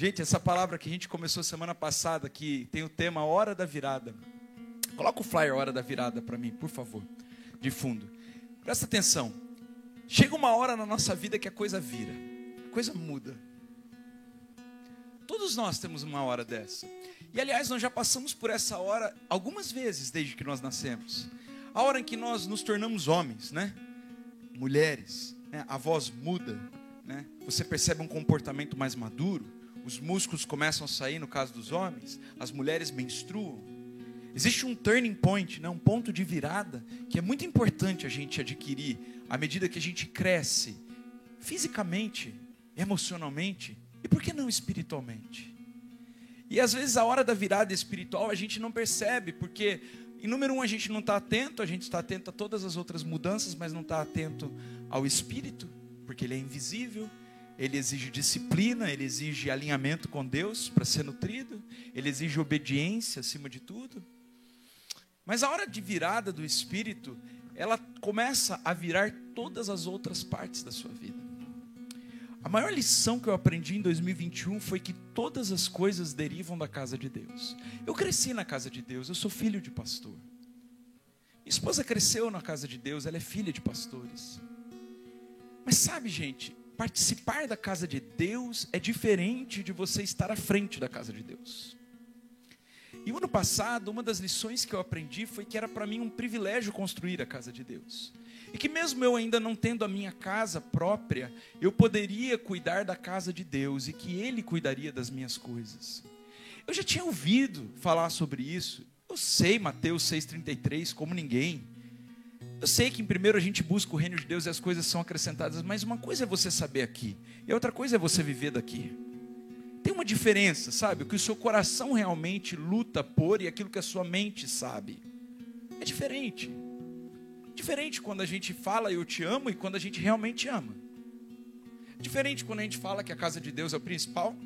Gente, essa palavra que a gente começou semana passada, que tem o tema Hora da Virada. Coloca o flyer Hora da Virada para mim, por favor, de fundo. Presta atenção. Chega uma hora na nossa vida que a coisa vira, a coisa muda. Todos nós temos uma hora dessa. E aliás, nós já passamos por essa hora algumas vezes desde que nós nascemos. A hora em que nós nos tornamos homens, né? Mulheres, né? a voz muda, né? Você percebe um comportamento mais maduro os músculos começam a sair, no caso dos homens, as mulheres menstruam. Existe um turning point, né? um ponto de virada, que é muito importante a gente adquirir à medida que a gente cresce, fisicamente, emocionalmente e por que não espiritualmente. E às vezes a hora da virada espiritual a gente não percebe, porque, em número um, a gente não está atento, a gente está atento a todas as outras mudanças, mas não está atento ao espírito, porque ele é invisível ele exige disciplina, ele exige alinhamento com Deus para ser nutrido, ele exige obediência acima de tudo. Mas a hora de virada do espírito, ela começa a virar todas as outras partes da sua vida. A maior lição que eu aprendi em 2021 foi que todas as coisas derivam da casa de Deus. Eu cresci na casa de Deus, eu sou filho de pastor. Minha esposa cresceu na casa de Deus, ela é filha de pastores. Mas sabe, gente, participar da casa de Deus é diferente de você estar à frente da casa de Deus. E o ano passado, uma das lições que eu aprendi foi que era para mim um privilégio construir a casa de Deus. E que mesmo eu ainda não tendo a minha casa própria, eu poderia cuidar da casa de Deus e que Ele cuidaria das minhas coisas. Eu já tinha ouvido falar sobre isso. Eu sei Mateus 6,33 como ninguém. Eu sei que em primeiro a gente busca o reino de Deus e as coisas são acrescentadas, mas uma coisa é você saber aqui, e outra coisa é você viver daqui. Tem uma diferença, sabe? O que o seu coração realmente luta por e aquilo que a sua mente sabe. É diferente. Diferente quando a gente fala eu te amo e quando a gente realmente ama. Diferente quando a gente fala que a casa de Deus é o principal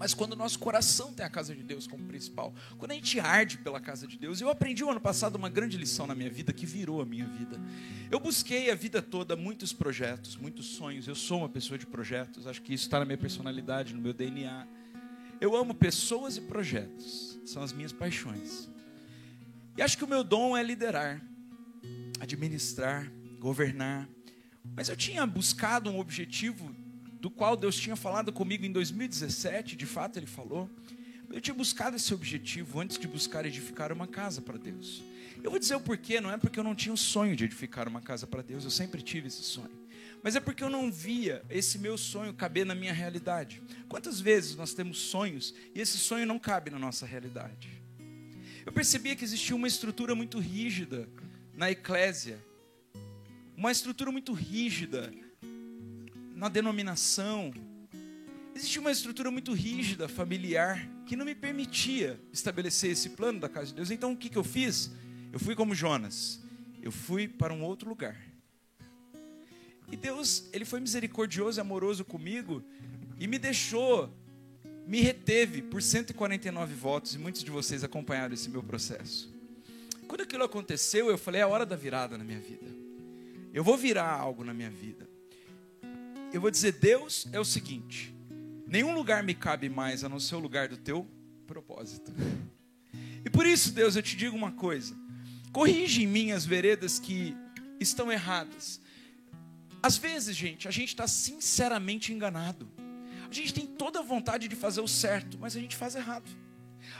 mas quando o nosso coração tem a casa de Deus como principal, quando a gente arde pela casa de Deus. Eu aprendi o ano passado uma grande lição na minha vida que virou a minha vida. Eu busquei a vida toda muitos projetos, muitos sonhos. Eu sou uma pessoa de projetos, acho que isso está na minha personalidade, no meu DNA. Eu amo pessoas e projetos, são as minhas paixões. E acho que o meu dom é liderar, administrar, governar. Mas eu tinha buscado um objetivo do qual Deus tinha falado comigo em 2017, de fato Ele falou. Eu tinha buscado esse objetivo antes de buscar edificar uma casa para Deus. Eu vou dizer o porquê, não é porque eu não tinha o sonho de edificar uma casa para Deus, eu sempre tive esse sonho. Mas é porque eu não via esse meu sonho caber na minha realidade. Quantas vezes nós temos sonhos e esse sonho não cabe na nossa realidade? Eu percebia que existia uma estrutura muito rígida na eclésia, uma estrutura muito rígida na denominação. Existia uma estrutura muito rígida, familiar, que não me permitia estabelecer esse plano da casa de Deus. Então o que, que eu fiz? Eu fui como Jonas. Eu fui para um outro lugar. E Deus, Ele foi misericordioso e amoroso comigo e me deixou, me reteve por 149 votos, e muitos de vocês acompanharam esse meu processo. Quando aquilo aconteceu, eu falei: é a hora da virada na minha vida. Eu vou virar algo na minha vida eu vou dizer: Deus é o seguinte: nenhum lugar me cabe mais a não ser o lugar do teu propósito. E por isso, Deus, eu te digo uma coisa: corrige em mim as veredas que estão erradas. Às vezes, gente, a gente está sinceramente enganado. A gente tem toda a vontade de fazer o certo, mas a gente faz errado.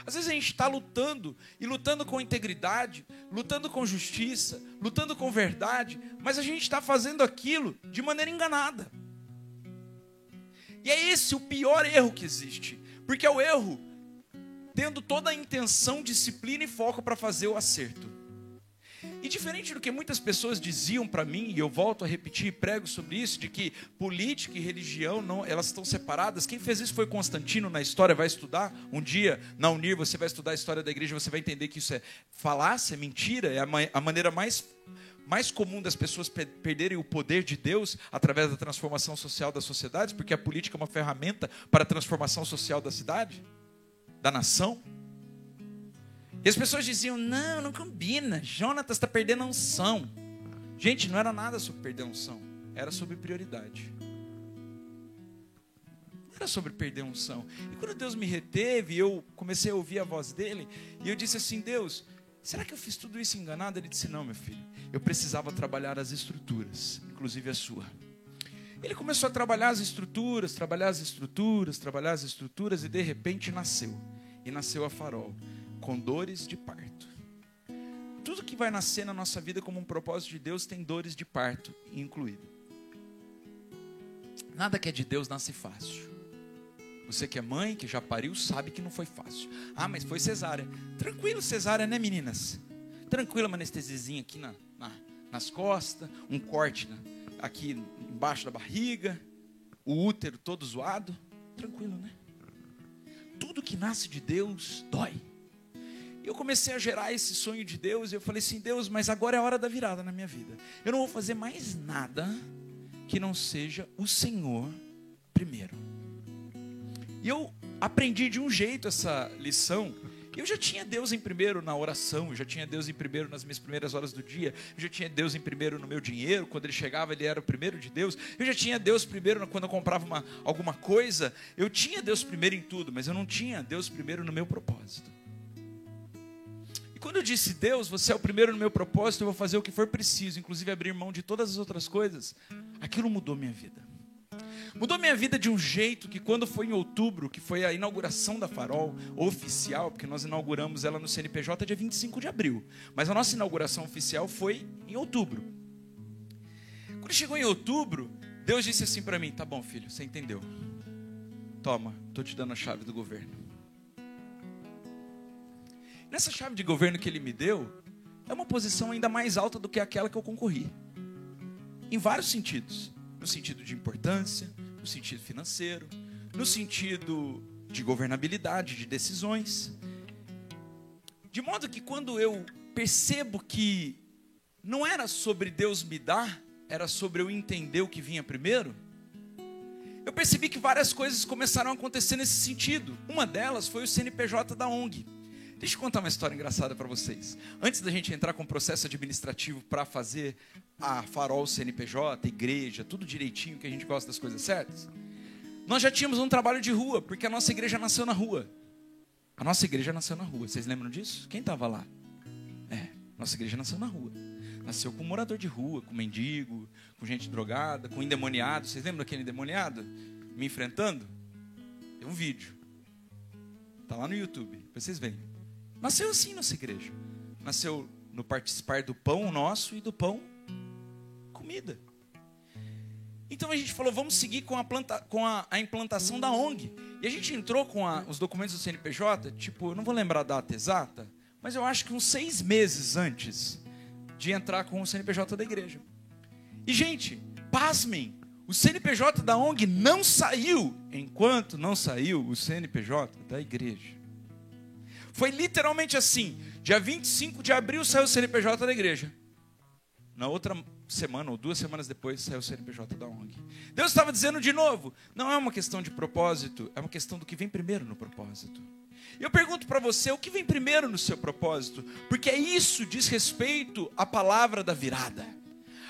Às vezes a gente está lutando e lutando com integridade, lutando com justiça, lutando com verdade, mas a gente está fazendo aquilo de maneira enganada. E é esse o pior erro que existe. Porque é o erro tendo toda a intenção, disciplina e foco para fazer o acerto. E diferente do que muitas pessoas diziam para mim, e eu volto a repetir e prego sobre isso, de que política e religião não, elas estão separadas. Quem fez isso foi Constantino na história, vai estudar. Um dia, na Unir, você vai estudar a história da igreja, você vai entender que isso é falácia, é mentira, é a, a maneira mais mais comum das pessoas perderem o poder de Deus através da transformação social das sociedades, porque a política é uma ferramenta para a transformação social da cidade, da nação. E as pessoas diziam: não, não combina, Jonatas está perdendo a unção. Gente, não era nada sobre perder a unção, era sobre prioridade. Não era sobre perder a unção. E quando Deus me reteve, eu comecei a ouvir a voz dele, e eu disse assim: Deus, será que eu fiz tudo isso enganado? Ele disse: Não, meu filho, eu precisava trabalhar as estruturas, inclusive a sua. Ele começou a trabalhar as estruturas, trabalhar as estruturas, trabalhar as estruturas, e de repente nasceu. E nasceu a farol, com dores de parto. Tudo que vai nascer na nossa vida como um propósito de Deus tem dores de parto incluído. Nada que é de Deus nasce fácil. Você que é mãe, que já pariu, sabe que não foi fácil. Ah, mas foi cesárea. Tranquilo, cesárea, né, meninas? Tranquila, uma anestesiazinha aqui na, na, nas costas, um corte na, aqui embaixo da barriga, o útero todo zoado. Tranquilo, né? Tudo que nasce de Deus dói. E eu comecei a gerar esse sonho de Deus, e eu falei assim: Deus, mas agora é a hora da virada na minha vida. Eu não vou fazer mais nada que não seja o Senhor primeiro. E eu aprendi de um jeito essa lição. Eu já tinha Deus em primeiro na oração, eu já tinha Deus em primeiro nas minhas primeiras horas do dia, eu já tinha Deus em primeiro no meu dinheiro, quando ele chegava ele era o primeiro de Deus, eu já tinha Deus primeiro quando eu comprava uma, alguma coisa, eu tinha Deus primeiro em tudo, mas eu não tinha Deus primeiro no meu propósito. E quando eu disse, Deus, você é o primeiro no meu propósito, eu vou fazer o que for preciso, inclusive abrir mão de todas as outras coisas, aquilo mudou minha vida. Mudou minha vida de um jeito que quando foi em outubro, que foi a inauguração da Farol oficial, porque nós inauguramos ela no CNPJ dia 25 de abril, mas a nossa inauguração oficial foi em outubro. Quando chegou em outubro, Deus disse assim para mim: "Tá bom, filho, você entendeu? Toma, tô te dando a chave do governo." Nessa chave de governo que ele me deu, é uma posição ainda mais alta do que aquela que eu concorri. Em vários sentidos no sentido de importância, no sentido financeiro, no sentido de governabilidade, de decisões. De modo que quando eu percebo que não era sobre Deus me dar, era sobre eu entender o que vinha primeiro, eu percebi que várias coisas começaram a acontecer nesse sentido. Uma delas foi o CNPJ da ONG. Deixa eu contar uma história engraçada para vocês. Antes da gente entrar com o processo administrativo para fazer a farol CNPJ, igreja, tudo direitinho, que a gente gosta das coisas certas, nós já tínhamos um trabalho de rua, porque a nossa igreja nasceu na rua. A nossa igreja nasceu na rua. Vocês lembram disso? Quem estava lá? É, nossa igreja nasceu na rua. Nasceu com morador de rua, com mendigo, com gente drogada, com endemoniado. Vocês lembram daquele endemoniado me enfrentando? Tem um vídeo. Tá lá no YouTube, vocês veem. Nasceu assim nossa igreja. Nasceu no participar do pão nosso e do pão comida. Então a gente falou, vamos seguir com a, planta, com a, a implantação da ONG. E a gente entrou com a, os documentos do CNPJ, tipo, não vou lembrar a data exata, mas eu acho que uns seis meses antes de entrar com o CNPJ da igreja. E, gente, pasmem, o CNPJ da ONG não saiu enquanto não saiu o CNPJ da igreja. Foi literalmente assim. Dia 25 de abril saiu o CNPJ da igreja. Na outra semana, ou duas semanas depois, saiu o CNPJ da ONG. Deus estava dizendo de novo: não é uma questão de propósito, é uma questão do que vem primeiro no propósito. Eu pergunto para você: o que vem primeiro no seu propósito? Porque é isso diz respeito à palavra da virada.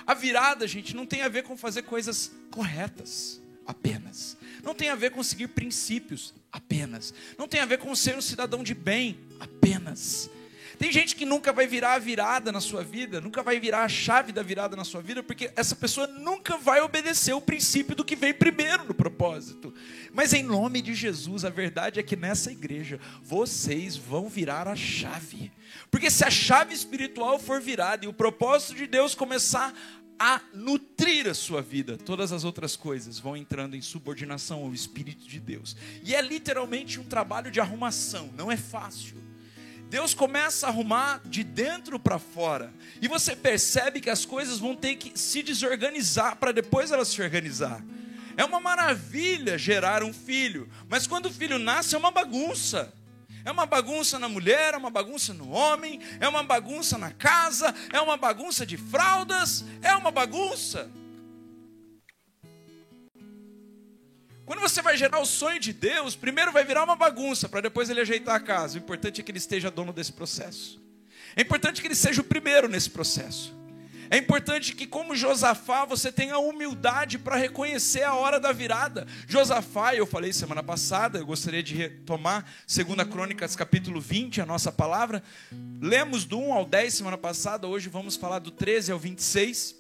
A virada, gente, não tem a ver com fazer coisas corretas apenas. Não tem a ver com seguir princípios apenas. Não tem a ver com ser um cidadão de bem apenas. Tem gente que nunca vai virar a virada na sua vida, nunca vai virar a chave da virada na sua vida, porque essa pessoa nunca vai obedecer o princípio do que vem primeiro no propósito. Mas em nome de Jesus, a verdade é que nessa igreja vocês vão virar a chave. Porque se a chave espiritual for virada e o propósito de Deus começar a nutrir a sua vida, todas as outras coisas vão entrando em subordinação ao Espírito de Deus. E é literalmente um trabalho de arrumação, não é fácil. Deus começa a arrumar de dentro para fora. E você percebe que as coisas vão ter que se desorganizar para depois elas se organizar. É uma maravilha gerar um filho, mas quando o filho nasce é uma bagunça. É uma bagunça na mulher, é uma bagunça no homem, é uma bagunça na casa, é uma bagunça de fraldas, é uma bagunça. Quando você vai gerar o sonho de Deus, primeiro vai virar uma bagunça, para depois ele ajeitar a casa. O importante é que ele esteja dono desse processo. É importante que ele seja o primeiro nesse processo. É importante que, como Josafá, você tenha humildade para reconhecer a hora da virada. Josafá, eu falei semana passada, eu gostaria de retomar 2 Crônicas, capítulo 20, a nossa palavra. Lemos do 1 ao 10 semana passada, hoje vamos falar do 13 ao 26.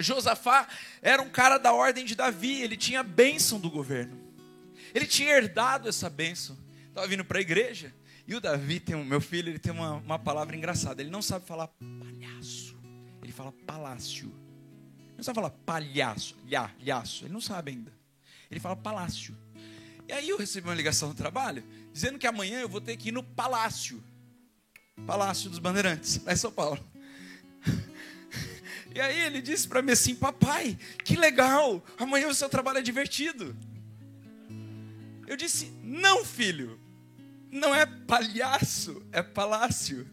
Josafá era um cara da ordem de Davi, ele tinha a bênção do governo. Ele tinha herdado essa bênção. Estava vindo para a igreja, e o Davi tem meu filho, ele tem uma, uma palavra engraçada. Ele não sabe falar palhaço fala palácio. Ele não sabe falar palhaço, lha. Ele não sabe ainda. Ele fala palácio. E aí eu recebi uma ligação no trabalho, dizendo que amanhã eu vou ter que ir no palácio. Palácio dos Bandeirantes, lá em São Paulo. E aí ele disse para mim assim: Papai, que legal, amanhã o seu trabalho é divertido. Eu disse: Não, filho, não é palhaço, é palácio.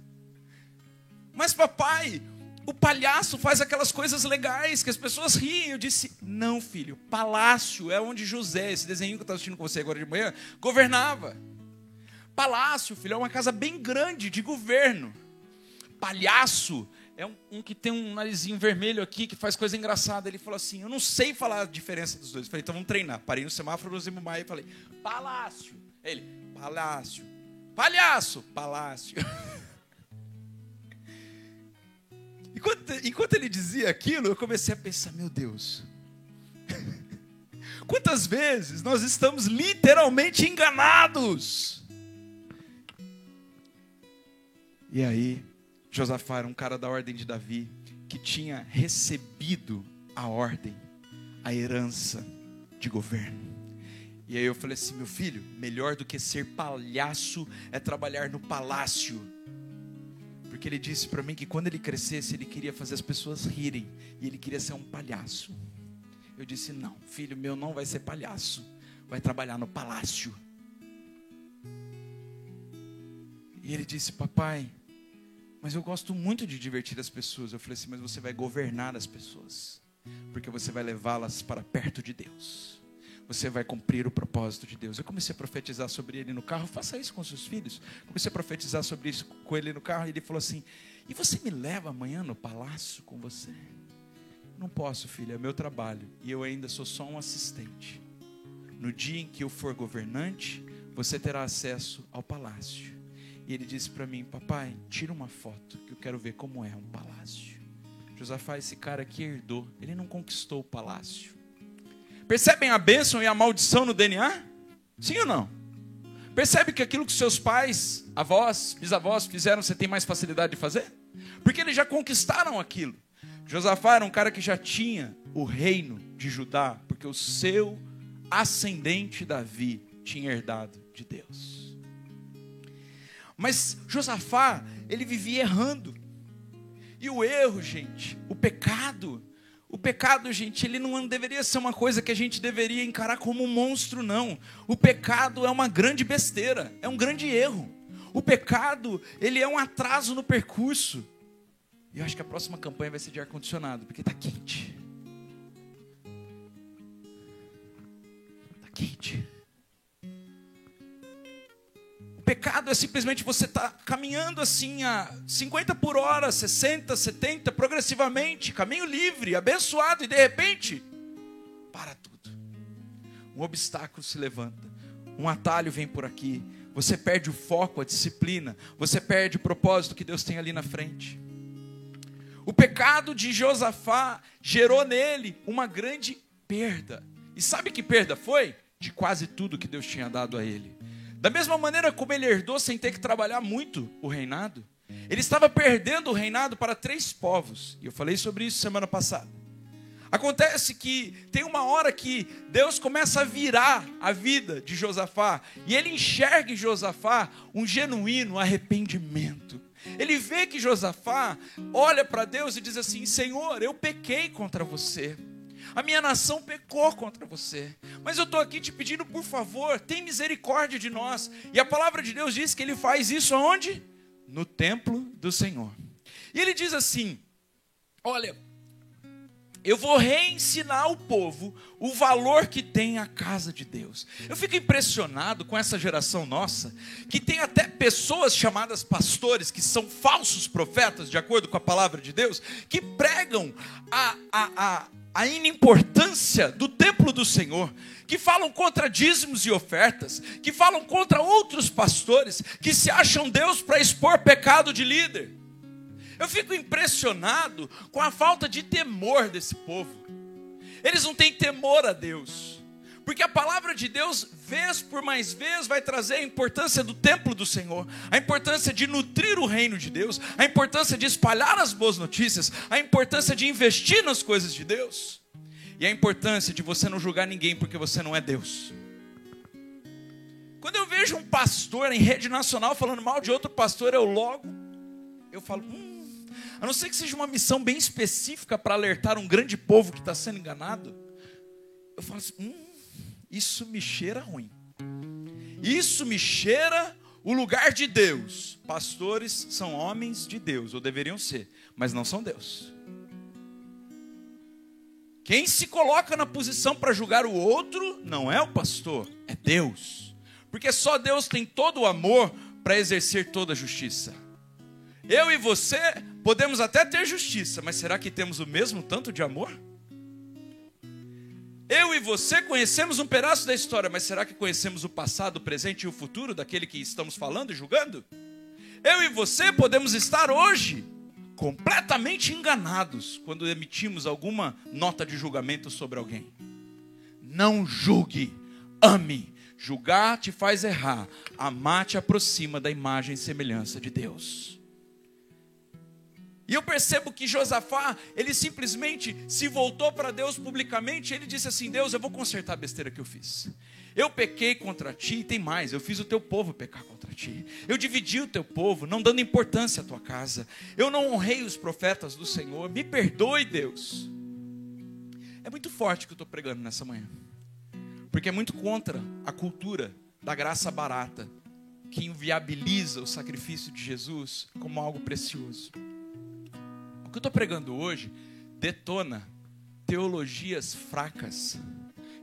Mas papai, o palhaço faz aquelas coisas legais que as pessoas riem. Eu disse: Não, filho, palácio é onde José, esse desenho que eu estou assistindo com você agora de manhã, governava. Palácio, filho, é uma casa bem grande de governo. Palhaço é um, um, que tem um narizinho vermelho aqui, que faz coisa engraçada. Ele falou assim: Eu não sei falar a diferença dos dois. Eu falei: Então vamos treinar. Parei no semáforo do Zimbabwe e falei: Palácio. Ele: Palácio. Palhaço. Palácio. Enquanto, enquanto ele dizia aquilo, eu comecei a pensar: meu Deus, quantas vezes nós estamos literalmente enganados? E aí, Josafá era um cara da ordem de Davi, que tinha recebido a ordem, a herança de governo. E aí eu falei assim: meu filho, melhor do que ser palhaço é trabalhar no palácio porque ele disse para mim que quando ele crescesse, ele queria fazer as pessoas rirem. E ele queria ser um palhaço. Eu disse: Não, filho meu não vai ser palhaço. Vai trabalhar no palácio. E ele disse: Papai, mas eu gosto muito de divertir as pessoas. Eu falei assim: Mas você vai governar as pessoas. Porque você vai levá-las para perto de Deus você vai cumprir o propósito de Deus. Eu comecei a profetizar sobre ele no carro, faça isso com seus filhos. Comecei a profetizar sobre isso com ele no carro, e ele falou assim: E você me leva amanhã no palácio com você? Não posso, filho, é meu trabalho, e eu ainda sou só um assistente. No dia em que eu for governante, você terá acesso ao palácio. E ele disse para mim: Papai, tira uma foto, que eu quero ver como é um palácio. Josafá, esse cara aqui herdou, ele não conquistou o palácio Percebem a bênção e a maldição no DNA? Sim ou não? Percebe que aquilo que seus pais, avós, bisavós fizeram, você tem mais facilidade de fazer? Porque eles já conquistaram aquilo. Josafá era um cara que já tinha o reino de Judá, porque o seu ascendente Davi tinha herdado de Deus. Mas Josafá, ele vivia errando. E o erro, gente, o pecado, o pecado, gente, ele não deveria ser uma coisa que a gente deveria encarar como um monstro, não. O pecado é uma grande besteira, é um grande erro. O pecado, ele é um atraso no percurso. E eu acho que a próxima campanha vai ser de ar-condicionado, porque está quente. Está quente pecado é simplesmente você estar tá caminhando assim a 50 por hora, 60, 70, progressivamente, caminho livre, abençoado, e de repente, para tudo. Um obstáculo se levanta, um atalho vem por aqui, você perde o foco, a disciplina, você perde o propósito que Deus tem ali na frente. O pecado de Josafá gerou nele uma grande perda. E sabe que perda foi? De quase tudo que Deus tinha dado a ele. Da mesma maneira como ele herdou sem ter que trabalhar muito o reinado, ele estava perdendo o reinado para três povos. E eu falei sobre isso semana passada. Acontece que tem uma hora que Deus começa a virar a vida de Josafá, e ele enxerga em Josafá um genuíno arrependimento. Ele vê que Josafá olha para Deus e diz assim: Senhor, eu pequei contra você. A minha nação pecou contra você. Mas eu estou aqui te pedindo, por favor, tem misericórdia de nós. E a palavra de Deus diz que ele faz isso aonde? No templo do Senhor. E ele diz assim: Olha, eu vou reensinar ao povo o valor que tem a casa de Deus. Eu fico impressionado com essa geração nossa, que tem até pessoas chamadas pastores, que são falsos profetas, de acordo com a palavra de Deus, que pregam a, a, a, a inimportância do templo do Senhor, que falam contra dízimos e ofertas, que falam contra outros pastores, que se acham Deus para expor pecado de líder. Eu fico impressionado com a falta de temor desse povo. Eles não têm temor a Deus. Porque a palavra de Deus, vez por mais vez, vai trazer a importância do templo do Senhor, a importância de nutrir o reino de Deus, a importância de espalhar as boas notícias, a importância de investir nas coisas de Deus, e a importância de você não julgar ninguém porque você não é Deus. Quando eu vejo um pastor em rede nacional falando mal de outro pastor, eu logo, eu falo, hum, a não ser que seja uma missão bem específica para alertar um grande povo que está sendo enganado, eu falo assim: hum, isso me cheira ruim. Isso me cheira o lugar de Deus. Pastores são homens de Deus, ou deveriam ser, mas não são Deus. Quem se coloca na posição para julgar o outro não é o pastor, é Deus. Porque só Deus tem todo o amor para exercer toda a justiça. Eu e você podemos até ter justiça, mas será que temos o mesmo tanto de amor? Eu e você conhecemos um pedaço da história, mas será que conhecemos o passado, o presente e o futuro daquele que estamos falando e julgando? Eu e você podemos estar hoje completamente enganados quando emitimos alguma nota de julgamento sobre alguém. Não julgue, ame. Julgar te faz errar, amar te aproxima da imagem e semelhança de Deus. E eu percebo que Josafá, ele simplesmente se voltou para Deus publicamente, ele disse assim: Deus, eu vou consertar a besteira que eu fiz. Eu pequei contra ti, e tem mais, eu fiz o teu povo pecar contra ti. Eu dividi o teu povo, não dando importância à tua casa. Eu não honrei os profetas do Senhor. Me perdoe, Deus. É muito forte o que eu estou pregando nessa manhã, porque é muito contra a cultura da graça barata, que inviabiliza o sacrifício de Jesus como algo precioso. O que eu estou pregando hoje detona teologias fracas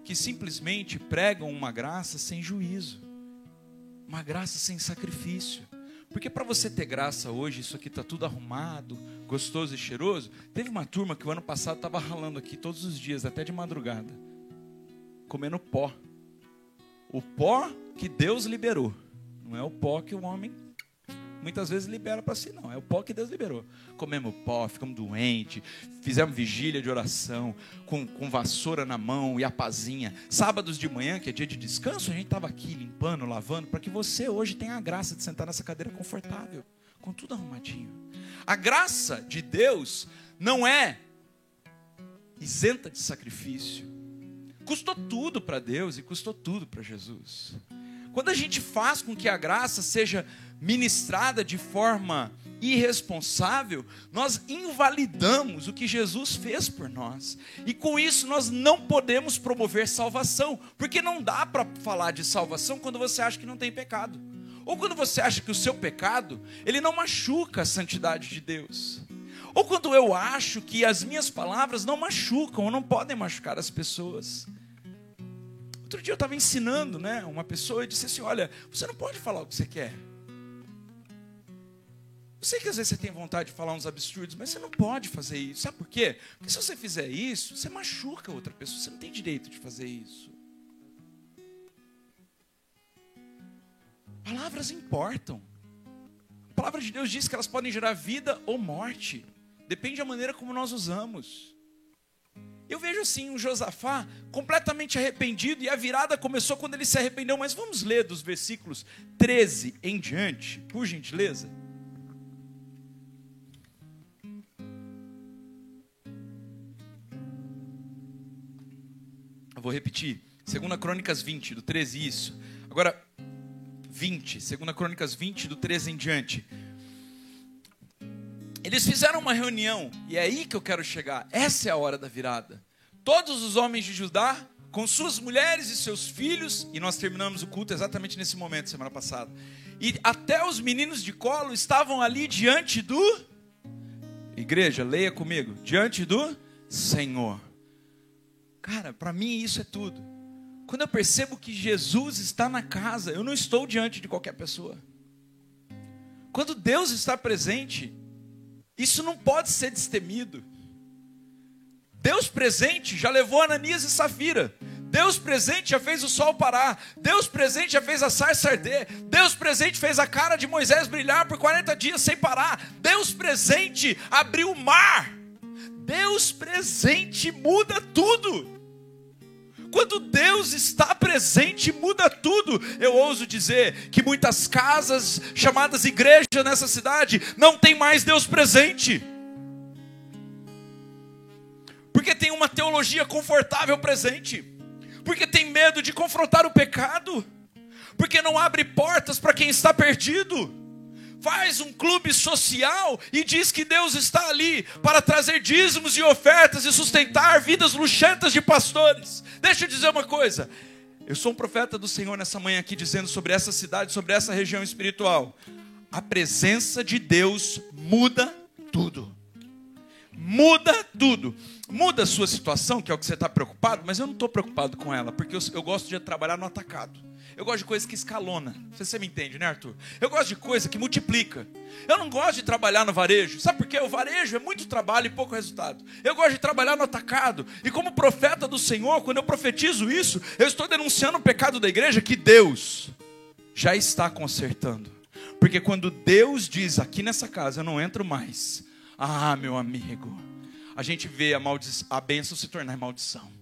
que simplesmente pregam uma graça sem juízo, uma graça sem sacrifício. Porque para você ter graça hoje, isso aqui está tudo arrumado, gostoso e cheiroso. Teve uma turma que o ano passado estava ralando aqui todos os dias, até de madrugada, comendo pó. O pó que Deus liberou, não é o pó que o homem muitas vezes libera para si, não. É o pó que Deus liberou. Comemos pó, ficamos doentes, fizemos vigília de oração, com, com vassoura na mão e a pazinha. Sábados de manhã, que é dia de descanso, a gente estava aqui limpando, lavando, para que você hoje tenha a graça de sentar nessa cadeira confortável, com tudo arrumadinho. A graça de Deus não é isenta de sacrifício. Custou tudo para Deus e custou tudo para Jesus. Quando a gente faz com que a graça seja ministrada de forma irresponsável, nós invalidamos o que Jesus fez por nós. E com isso nós não podemos promover salvação, porque não dá para falar de salvação quando você acha que não tem pecado. Ou quando você acha que o seu pecado, ele não machuca a santidade de Deus. Ou quando eu acho que as minhas palavras não machucam ou não podem machucar as pessoas. Outro dia eu estava ensinando, né, uma pessoa e disse assim: "Olha, você não pode falar o que você quer. Eu sei que às vezes você tem vontade de falar uns absurdos, mas você não pode fazer isso. Sabe por quê? Porque se você fizer isso, você machuca outra pessoa. Você não tem direito de fazer isso. Palavras importam. A palavra de Deus diz que elas podem gerar vida ou morte. Depende da maneira como nós usamos. Eu vejo assim um Josafá completamente arrependido e a virada começou quando ele se arrependeu. Mas vamos ler dos versículos 13 em diante, por gentileza. Vou repetir. 2 Crônicas 20, do 13, isso. Agora, 20, 2 Crônicas 20, do 13 em diante. Eles fizeram uma reunião, e é aí que eu quero chegar. Essa é a hora da virada. Todos os homens de Judá, com suas mulheres e seus filhos, e nós terminamos o culto exatamente nesse momento, semana passada. E até os meninos de colo estavam ali diante do. Igreja, leia comigo. Diante do Senhor. Cara, para mim isso é tudo. Quando eu percebo que Jesus está na casa, eu não estou diante de qualquer pessoa. Quando Deus está presente, isso não pode ser destemido. Deus presente já levou Ananias e Safira. Deus presente já fez o sol parar. Deus presente já fez a sarça arder. Deus presente fez a cara de Moisés brilhar por 40 dias sem parar. Deus presente abriu o mar. Deus presente muda tudo. Quando Deus está presente, muda tudo. Eu ouso dizer que muitas casas chamadas igreja nessa cidade não tem mais Deus presente. Porque tem uma teologia confortável presente. Porque tem medo de confrontar o pecado. Porque não abre portas para quem está perdido faz um clube social e diz que Deus está ali para trazer dízimos e ofertas e sustentar vidas luxentas de pastores. Deixa eu dizer uma coisa. Eu sou um profeta do Senhor nessa manhã aqui dizendo sobre essa cidade, sobre essa região espiritual. A presença de Deus muda tudo. Muda tudo. Muda a sua situação, que é o que você está preocupado, mas eu não estou preocupado com ela, porque eu, eu gosto de trabalhar no atacado. Eu gosto de coisa que escalona. Você me entende, né, Arthur? Eu gosto de coisa que multiplica. Eu não gosto de trabalhar no varejo. Sabe por quê? O varejo é muito trabalho e pouco resultado. Eu gosto de trabalhar no atacado. E como profeta do Senhor, quando eu profetizo isso, eu estou denunciando o pecado da igreja que Deus já está consertando. Porque quando Deus diz aqui nessa casa, eu não entro mais. Ah, meu amigo, a gente vê a, a bênção se tornar maldição.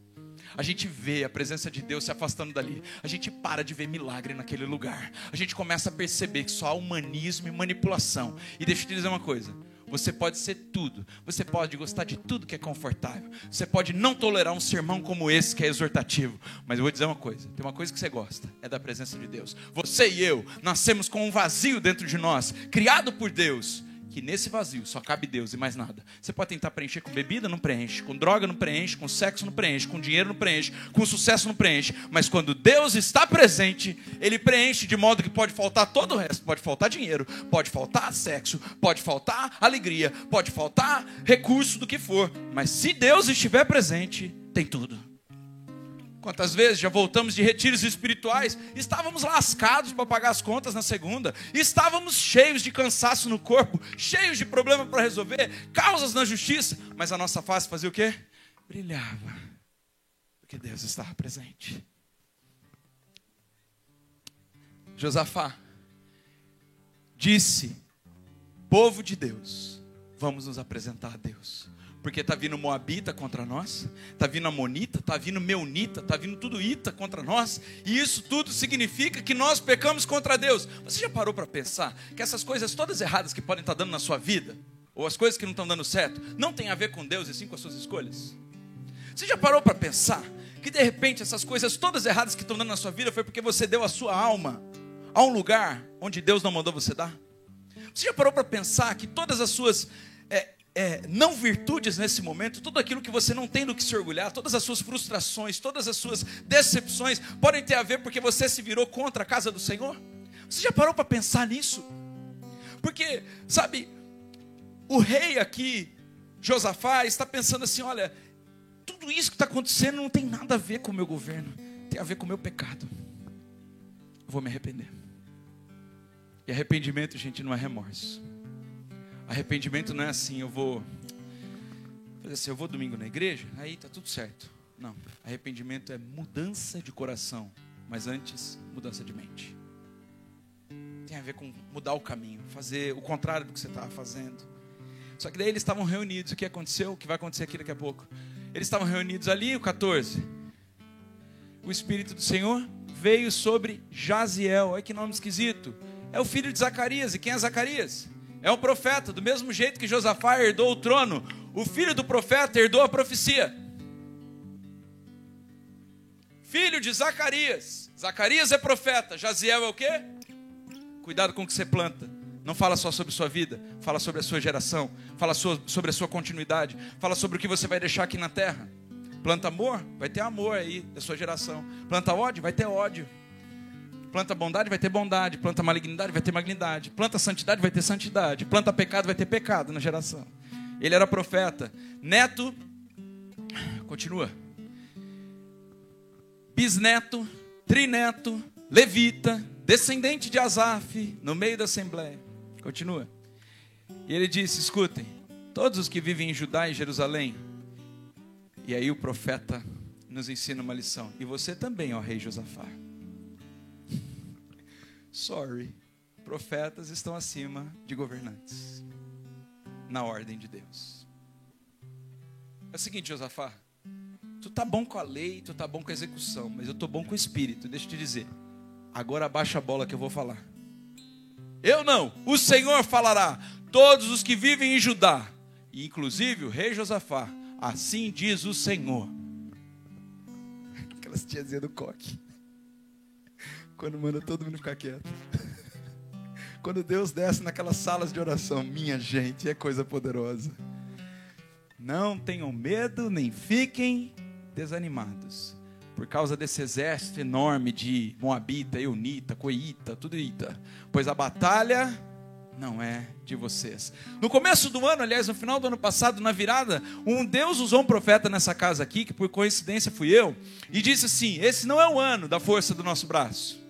A gente vê a presença de Deus se afastando dali, a gente para de ver milagre naquele lugar, a gente começa a perceber que só há humanismo e manipulação. E deixa eu te dizer uma coisa: você pode ser tudo, você pode gostar de tudo que é confortável, você pode não tolerar um sermão como esse que é exortativo, mas eu vou dizer uma coisa: tem uma coisa que você gosta, é da presença de Deus. Você e eu nascemos com um vazio dentro de nós, criado por Deus que nesse vazio só cabe Deus e mais nada. Você pode tentar preencher com bebida, não preenche, com droga, não preenche, com sexo, não preenche, com dinheiro, não preenche, com sucesso, não preenche. Mas quando Deus está presente, Ele preenche de modo que pode faltar todo o resto. Pode faltar dinheiro, pode faltar sexo, pode faltar alegria, pode faltar recurso do que for. Mas se Deus estiver presente, tem tudo. Quantas vezes? Já voltamos de retiros espirituais, estávamos lascados para pagar as contas na segunda, estávamos cheios de cansaço no corpo, cheios de problema para resolver, causas na justiça, mas a nossa face fazia o quê? Brilhava, porque Deus estava presente. Josafá disse: Povo de Deus, vamos nos apresentar a Deus porque está vindo Moabita contra nós, está vindo Amonita, está vindo Meunita, está vindo tudo Ita contra nós, e isso tudo significa que nós pecamos contra Deus. Você já parou para pensar que essas coisas todas erradas que podem estar tá dando na sua vida, ou as coisas que não estão dando certo, não tem a ver com Deus e sim com as suas escolhas? Você já parou para pensar que de repente essas coisas todas erradas que estão dando na sua vida foi porque você deu a sua alma a um lugar onde Deus não mandou você dar? Você já parou para pensar que todas as suas é, é, não virtudes nesse momento, tudo aquilo que você não tem do que se orgulhar, todas as suas frustrações, todas as suas decepções, podem ter a ver porque você se virou contra a casa do Senhor? Você já parou para pensar nisso? Porque, sabe, o rei aqui, Josafá, está pensando assim: olha, tudo isso que está acontecendo não tem nada a ver com o meu governo, tem a ver com o meu pecado. Eu vou me arrepender. E arrependimento, gente, não é remorso. Arrependimento não é assim, eu vou. Assim, eu vou domingo na igreja, aí tá tudo certo. Não. Arrependimento é mudança de coração, mas antes, mudança de mente. Tem a ver com mudar o caminho, fazer o contrário do que você estava fazendo. Só que daí eles estavam reunidos. O que aconteceu? O que vai acontecer aqui daqui a pouco? Eles estavam reunidos ali, o 14. O Espírito do Senhor veio sobre Jaziel. Olha que nome esquisito. É o filho de Zacarias. E quem é Zacarias? É um profeta, do mesmo jeito que Josafá herdou o trono, o filho do profeta herdou a profecia. Filho de Zacarias. Zacarias é profeta, Jaziel é o quê? Cuidado com o que você planta. Não fala só sobre sua vida, fala sobre a sua geração, fala sobre a sua continuidade, fala sobre o que você vai deixar aqui na terra. Planta amor, vai ter amor aí da sua geração. Planta ódio, vai ter ódio. Planta bondade, vai ter bondade. Planta malignidade, vai ter malignidade. Planta santidade, vai ter santidade. Planta pecado, vai ter pecado na geração. Ele era profeta, neto Continua. Bisneto, trineto, levita, descendente de Asaf, no meio da assembleia. Continua. E ele disse: Escutem, todos os que vivem em Judá e Jerusalém. E aí o profeta nos ensina uma lição. E você também, ó rei Josafá. Sorry, profetas estão acima de governantes. Na ordem de Deus. É o seguinte, Josafá. Tu tá bom com a lei, tu tá bom com a execução, mas eu tô bom com o espírito. Deixa eu te dizer. Agora abaixa a bola que eu vou falar. Eu não, o Senhor falará. Todos os que vivem em Judá, inclusive o rei Josafá, assim diz o Senhor. Aquelas tiazinhas do coque. Quando manda todo mundo ficar quieto. Quando Deus desce naquelas salas de oração, minha gente, é coisa poderosa. Não tenham medo, nem fiquem desanimados. Por causa desse exército enorme de Moabita, Eunita, Coita, tudo Ita. Pois a batalha não é de vocês. No começo do ano, aliás, no final do ano passado, na virada, um Deus usou um profeta nessa casa aqui, que por coincidência fui eu, e disse assim: Esse não é o ano da força do nosso braço.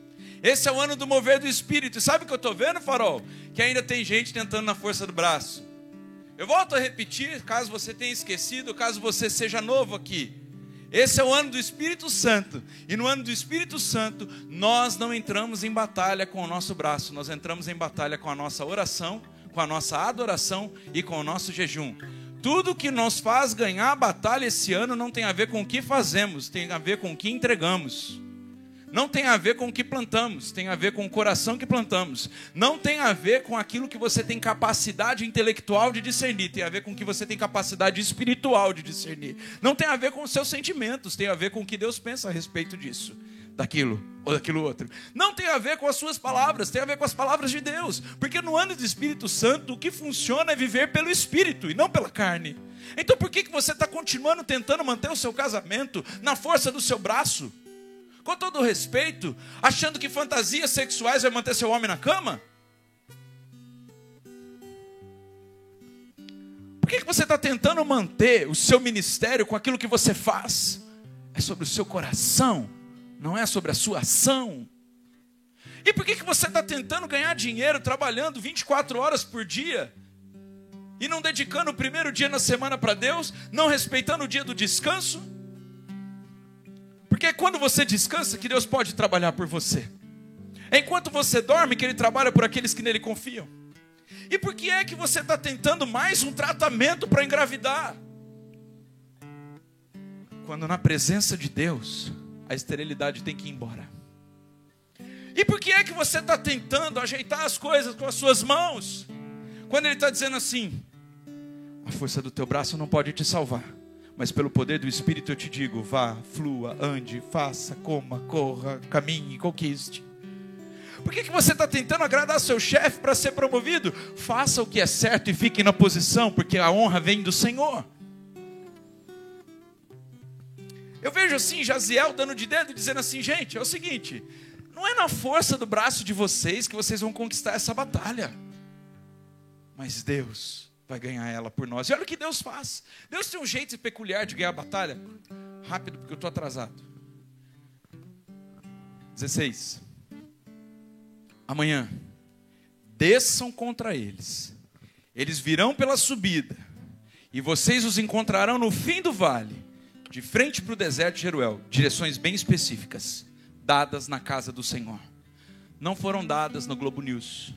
Esse é o ano do mover do espírito. E sabe o que eu estou vendo, farol? Que ainda tem gente tentando na força do braço. Eu volto a repetir, caso você tenha esquecido, caso você seja novo aqui. Esse é o ano do Espírito Santo. E no ano do Espírito Santo, nós não entramos em batalha com o nosso braço, nós entramos em batalha com a nossa oração, com a nossa adoração e com o nosso jejum. Tudo que nos faz ganhar a batalha esse ano não tem a ver com o que fazemos, tem a ver com o que entregamos não tem a ver com o que plantamos, tem a ver com o coração que plantamos. Não tem a ver com aquilo que você tem capacidade intelectual de discernir, tem a ver com o que você tem capacidade espiritual de discernir. Não tem a ver com os seus sentimentos, tem a ver com o que Deus pensa a respeito disso, daquilo ou daquilo outro. Não tem a ver com as suas palavras, tem a ver com as palavras de Deus. Porque no ano do Espírito Santo, o que funciona é viver pelo Espírito e não pela carne. Então por que, que você está continuando tentando manter o seu casamento na força do seu braço? Com todo respeito, achando que fantasias sexuais vai manter seu homem na cama? Por que, que você está tentando manter o seu ministério com aquilo que você faz? É sobre o seu coração, não é sobre a sua ação. E por que, que você está tentando ganhar dinheiro trabalhando 24 horas por dia? E não dedicando o primeiro dia na semana para Deus, não respeitando o dia do descanso? Porque é quando você descansa que Deus pode trabalhar por você. É enquanto você dorme que Ele trabalha por aqueles que nele confiam. E por que é que você está tentando mais um tratamento para engravidar? Quando na presença de Deus, a esterilidade tem que ir embora. E por que é que você está tentando ajeitar as coisas com as suas mãos? Quando Ele está dizendo assim: a força do teu braço não pode te salvar mas pelo poder do Espírito eu te digo: vá, flua, ande, faça, coma, corra, caminhe, conquiste. Por que, que você está tentando agradar seu chefe para ser promovido? Faça o que é certo e fique na posição, porque a honra vem do Senhor. Eu vejo assim, Jaziel dando de dedo, dizendo assim: gente, é o seguinte, não é na força do braço de vocês que vocês vão conquistar essa batalha, mas Deus vai ganhar ela por nós. E olha o que Deus faz. Deus tem um jeito peculiar de ganhar a batalha. Rápido, porque eu estou atrasado. 16. Amanhã, desçam contra eles. Eles virão pela subida. E vocês os encontrarão no fim do vale, de frente para o deserto de Jeruel. Direções bem específicas, dadas na casa do Senhor. Não foram dadas no Globo News.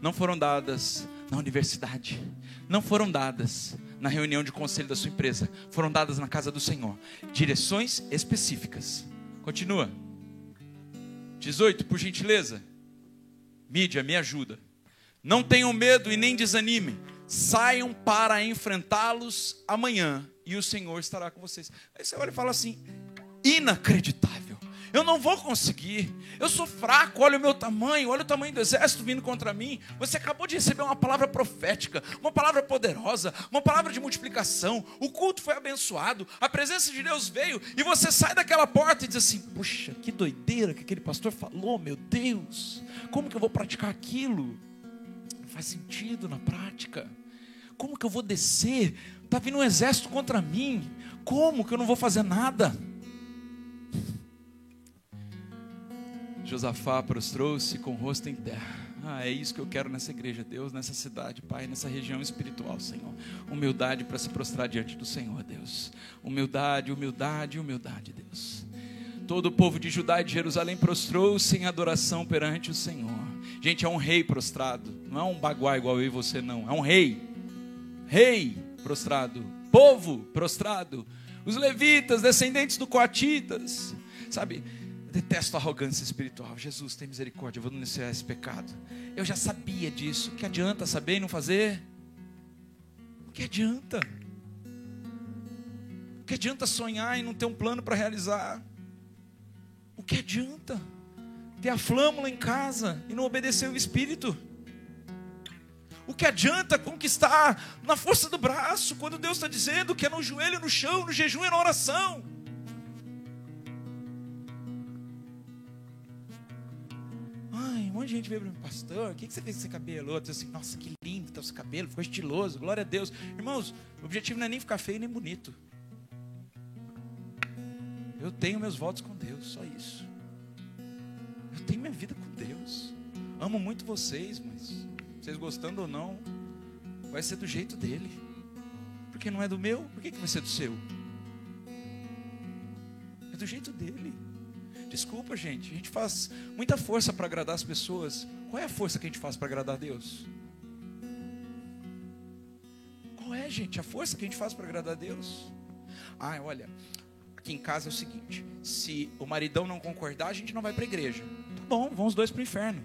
Não foram dadas na universidade, não foram dadas na reunião de conselho da sua empresa, foram dadas na casa do Senhor. Direções específicas. Continua. 18, por gentileza. Mídia, me ajuda. Não tenham medo e nem desanimem. Saiam para enfrentá-los amanhã e o Senhor estará com vocês. Aí você olha e fala assim: inacreditável. Eu não vou conseguir. Eu sou fraco. Olha o meu tamanho. Olha o tamanho do exército vindo contra mim. Você acabou de receber uma palavra profética, uma palavra poderosa, uma palavra de multiplicação. O culto foi abençoado. A presença de Deus veio. E você sai daquela porta e diz assim: Puxa, que doideira que aquele pastor falou. Meu Deus, como que eu vou praticar aquilo? Não faz sentido na prática. como que eu vou descer? Está vindo um exército contra mim. Como que eu não vou fazer nada? Josafá prostrou-se com o rosto em terra. Ah, é isso que eu quero nessa igreja, Deus, nessa cidade, Pai, nessa região espiritual, Senhor. Humildade para se prostrar diante do Senhor, Deus. Humildade, humildade, humildade, Deus. Todo o povo de Judá e de Jerusalém prostrou-se em adoração perante o Senhor. Gente, é um rei prostrado, não é um baguá igual eu e você, não. É um rei. Rei prostrado. Povo prostrado. Os levitas, descendentes do Coatitas. Sabe, detesto a arrogância espiritual. Jesus, tem misericórdia, eu vou denunciar esse pecado. Eu já sabia disso. O que adianta saber e não fazer? O que adianta? O que adianta sonhar e não ter um plano para realizar? O que adianta ter a flâmula em casa e não obedecer o Espírito? O que adianta conquistar na força do braço, quando Deus está dizendo que é no joelho, no chão, no jejum e na oração? Ai, um monte de gente veio para mim, pastor, o que você fez com esse cabelo? Outro assim, nossa, que lindo está esse cabelo, ficou estiloso, glória a Deus. Irmãos, o objetivo não é nem ficar feio nem bonito. Eu tenho meus votos com Deus, só isso. Eu tenho minha vida com Deus. Amo muito vocês, mas vocês gostando ou não, vai ser do jeito dele. Porque não é do meu, por que, que vai ser do seu? É do jeito dele. Desculpa, gente. A gente faz muita força para agradar as pessoas. Qual é a força que a gente faz para agradar a Deus? Qual é, gente, a força que a gente faz para agradar a Deus? Ah, olha, aqui em casa é o seguinte: se o maridão não concordar, a gente não vai para a igreja. Tá bom, vão os dois para o inferno.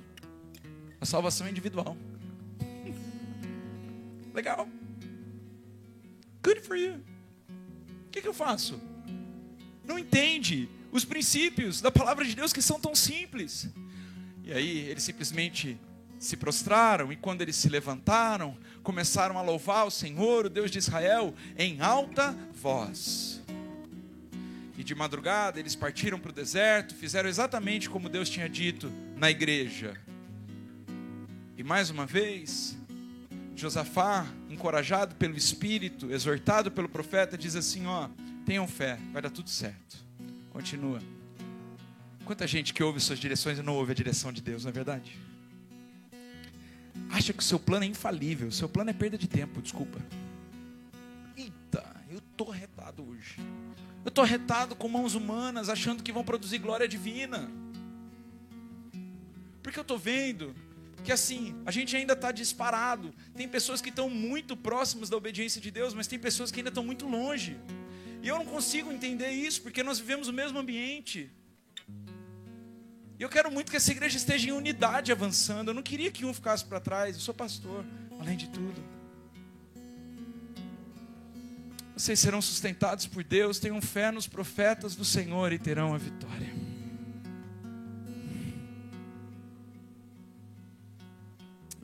A salvação é individual. Legal. Good for you. O que, que eu faço? Não entende os princípios da palavra de Deus que são tão simples. E aí eles simplesmente se prostraram e quando eles se levantaram, começaram a louvar o Senhor, o Deus de Israel, em alta voz. E de madrugada eles partiram para o deserto, fizeram exatamente como Deus tinha dito na igreja. E mais uma vez, Josafá, encorajado pelo Espírito, exortado pelo profeta, diz assim: Ó, tenham fé, vai dar tudo certo. Continua. Quanta gente que ouve suas direções e não ouve a direção de Deus, não é verdade? Acha que o seu plano é infalível, o seu plano é perda de tempo, desculpa. Eita, eu tô retado hoje. Eu tô retado com mãos humanas, achando que vão produzir glória divina. Porque eu tô vendo que assim, a gente ainda está disparado. Tem pessoas que estão muito próximas da obediência de Deus, mas tem pessoas que ainda estão muito longe. E eu não consigo entender isso, porque nós vivemos o mesmo ambiente. E eu quero muito que essa igreja esteja em unidade avançando. Eu não queria que um ficasse para trás. Eu sou pastor, além de tudo. Vocês serão sustentados por Deus, tenham fé nos profetas do Senhor e terão a vitória.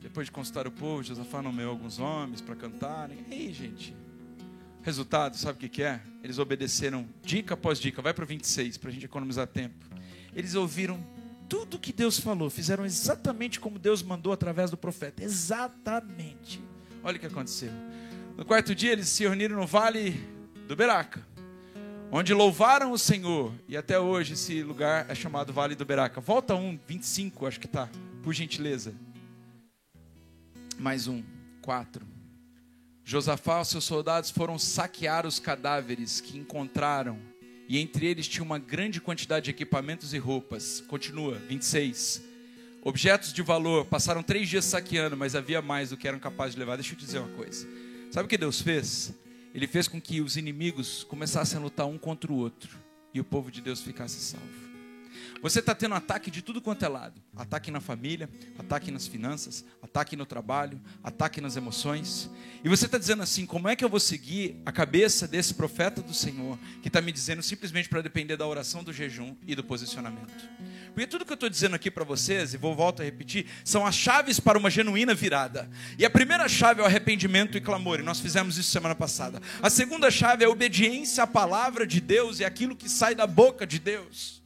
Depois de consultar o povo, Josafá nomeou alguns homens para cantarem. Ei, gente, Resultado, sabe o que, que é? Eles obedeceram dica após dica. Vai para o 26 para a gente economizar tempo. Eles ouviram tudo que Deus falou, fizeram exatamente como Deus mandou através do profeta. Exatamente. Olha o que aconteceu. No quarto dia, eles se reuniram no vale do Beraca, onde louvaram o Senhor. E até hoje esse lugar é chamado Vale do Beraca. Volta um, 25, acho que tá, por gentileza. Mais um, quatro. Josafá e seus soldados foram saquear os cadáveres que encontraram, e entre eles tinha uma grande quantidade de equipamentos e roupas. Continua, 26. Objetos de valor, passaram três dias saqueando, mas havia mais do que eram capazes de levar. Deixa eu te dizer uma coisa. Sabe o que Deus fez? Ele fez com que os inimigos começassem a lutar um contra o outro, e o povo de Deus ficasse salvo. Você está tendo ataque de tudo quanto é lado: ataque na família, ataque nas finanças, ataque no trabalho, ataque nas emoções. E você está dizendo assim: como é que eu vou seguir a cabeça desse profeta do Senhor que está me dizendo simplesmente para depender da oração, do jejum e do posicionamento? Porque tudo que eu estou dizendo aqui para vocês, e vou voltar a repetir, são as chaves para uma genuína virada. E a primeira chave é o arrependimento e clamor, e nós fizemos isso semana passada. A segunda chave é a obediência à palavra de Deus e aquilo que sai da boca de Deus.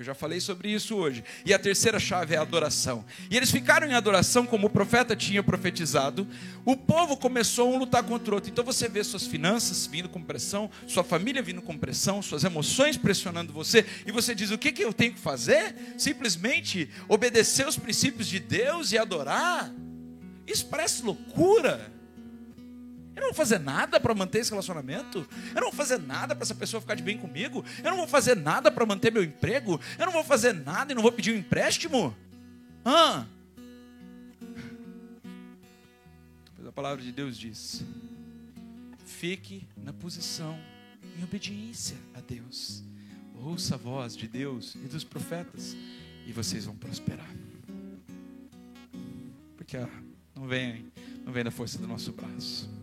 Eu já falei sobre isso hoje. E a terceira chave é a adoração. E eles ficaram em adoração como o profeta tinha profetizado. O povo começou a um lutar contra o outro. Então você vê suas finanças vindo com pressão, sua família vindo com pressão, suas emoções pressionando você. E você diz: o que, que eu tenho que fazer? Simplesmente obedecer os princípios de Deus e adorar? Isso parece loucura. Eu não vou fazer nada para manter esse relacionamento. Eu não vou fazer nada para essa pessoa ficar de bem comigo. Eu não vou fazer nada para manter meu emprego. Eu não vou fazer nada e não vou pedir um empréstimo. Pois a palavra de Deus diz: fique na posição em obediência a Deus. Ouça a voz de Deus e dos profetas e vocês vão prosperar. Porque ah, não vem, não vem da força do nosso braço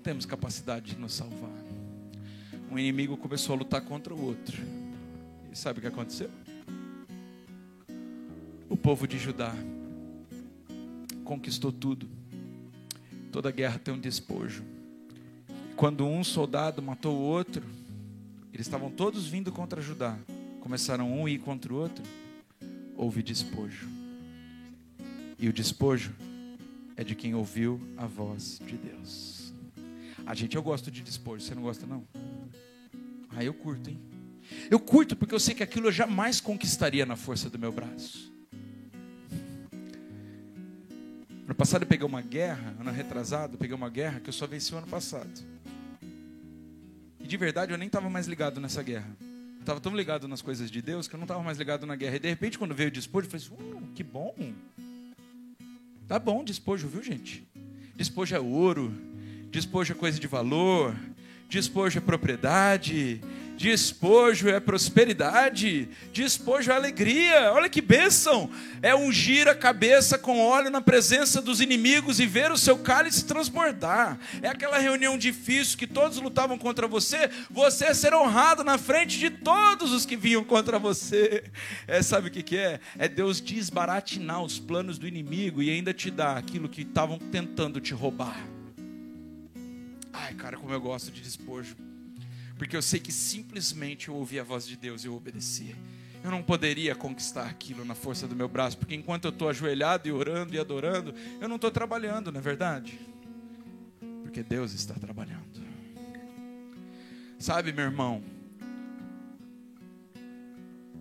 não temos capacidade de nos salvar. Um inimigo começou a lutar contra o outro. E sabe o que aconteceu? O povo de Judá conquistou tudo. Toda guerra tem um despojo. Quando um soldado matou o outro, eles estavam todos vindo contra Judá. Começaram um a ir contra o outro. Houve despojo. E o despojo é de quem ouviu a voz de Deus. A gente, eu gosto de despojo, você não gosta não? Ah, eu curto, hein? Eu curto porque eu sei que aquilo eu jamais conquistaria na força do meu braço. No passado eu peguei uma guerra, ano retrasado, eu peguei uma guerra que eu só venci o ano passado. E de verdade eu nem estava mais ligado nessa guerra. Eu estava tão ligado nas coisas de Deus que eu não estava mais ligado na guerra. E de repente, quando veio o despojo, eu falei assim, uh, que bom. Tá bom despojo, viu gente? Despojo é ouro, Despojo é coisa de valor, despojo é propriedade, despojo é prosperidade, despojo é alegria. Olha que bênção! É ungir a cabeça com óleo na presença dos inimigos e ver o seu cálice transbordar. É aquela reunião difícil que todos lutavam contra você, você ser honrado na frente de todos os que vinham contra você. É, sabe o que, que é? É Deus desbaratinar os planos do inimigo e ainda te dar aquilo que estavam tentando te roubar. Ai, cara, como eu gosto de despojo. Porque eu sei que simplesmente eu ouvi a voz de Deus e eu obedeci. Eu não poderia conquistar aquilo na força do meu braço, porque enquanto eu estou ajoelhado e orando e adorando, eu não estou trabalhando, não é verdade? Porque Deus está trabalhando. Sabe, meu irmão,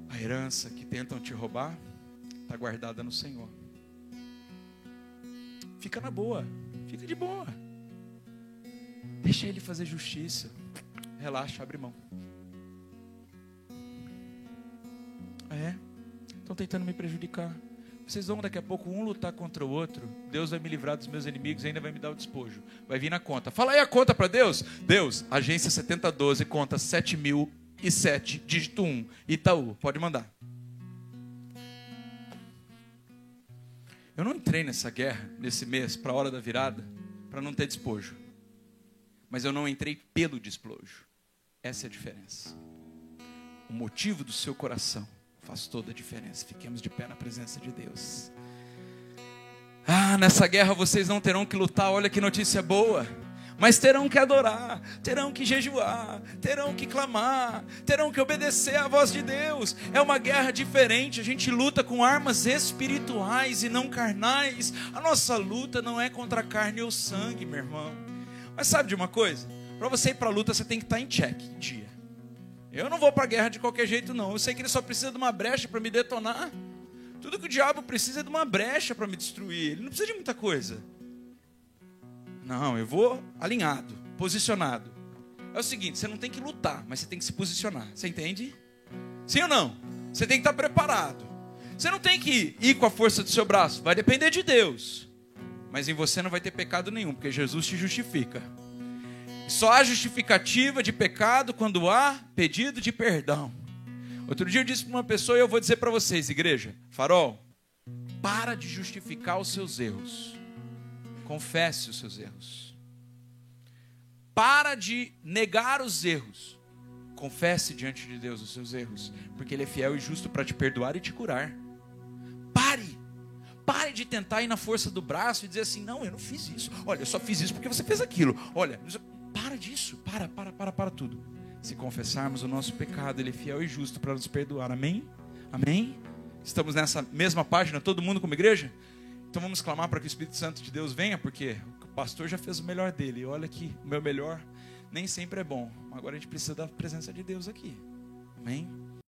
a herança que tentam te roubar está guardada no Senhor. Fica na boa, fica de boa. Deixa ele fazer justiça. Relaxa, abre mão. É, estão tentando me prejudicar. Vocês vão daqui a pouco um lutar contra o outro. Deus vai me livrar dos meus inimigos e ainda vai me dar o despojo. Vai vir na conta. Fala aí a conta para Deus. Deus, agência 7012, conta 7007, dígito 1, Itaú. Pode mandar. Eu não entrei nessa guerra, nesse mês, para a hora da virada, para não ter despojo mas eu não entrei pelo desplojo. Essa é a diferença. O motivo do seu coração faz toda a diferença. Fiquemos de pé na presença de Deus. Ah, nessa guerra vocês não terão que lutar, olha que notícia boa. Mas terão que adorar, terão que jejuar, terão que clamar, terão que obedecer à voz de Deus. É uma guerra diferente, a gente luta com armas espirituais e não carnais. A nossa luta não é contra carne ou sangue, meu irmão mas sabe de uma coisa? Para você ir para a luta, você tem que estar tá em check, em dia. Eu não vou para a guerra de qualquer jeito, não. Eu sei que ele só precisa de uma brecha para me detonar. Tudo que o diabo precisa é de uma brecha para me destruir. Ele não precisa de muita coisa. Não, eu vou alinhado, posicionado. É o seguinte: você não tem que lutar, mas você tem que se posicionar. Você entende? Sim ou não? Você tem que estar tá preparado. Você não tem que ir com a força do seu braço. Vai depender de Deus mas em você não vai ter pecado nenhum, porque Jesus te justifica. Só há justificativa de pecado quando há pedido de perdão. Outro dia eu disse para uma pessoa e eu vou dizer para vocês, igreja, farol, para de justificar os seus erros. Confesse os seus erros. Para de negar os erros. Confesse diante de Deus os seus erros, porque Ele é fiel e justo para te perdoar e te curar. Pare de tentar ir na força do braço e dizer assim: não, eu não fiz isso. Olha, eu só fiz isso porque você fez aquilo. Olha, para disso. Para, para, para, para tudo. Se confessarmos o nosso pecado, Ele é fiel e justo para nos perdoar. Amém? Amém? Estamos nessa mesma página, todo mundo como igreja? Então vamos clamar para que o Espírito Santo de Deus venha, porque o pastor já fez o melhor dele. Olha aqui, o meu melhor nem sempre é bom. Agora a gente precisa da presença de Deus aqui. Amém?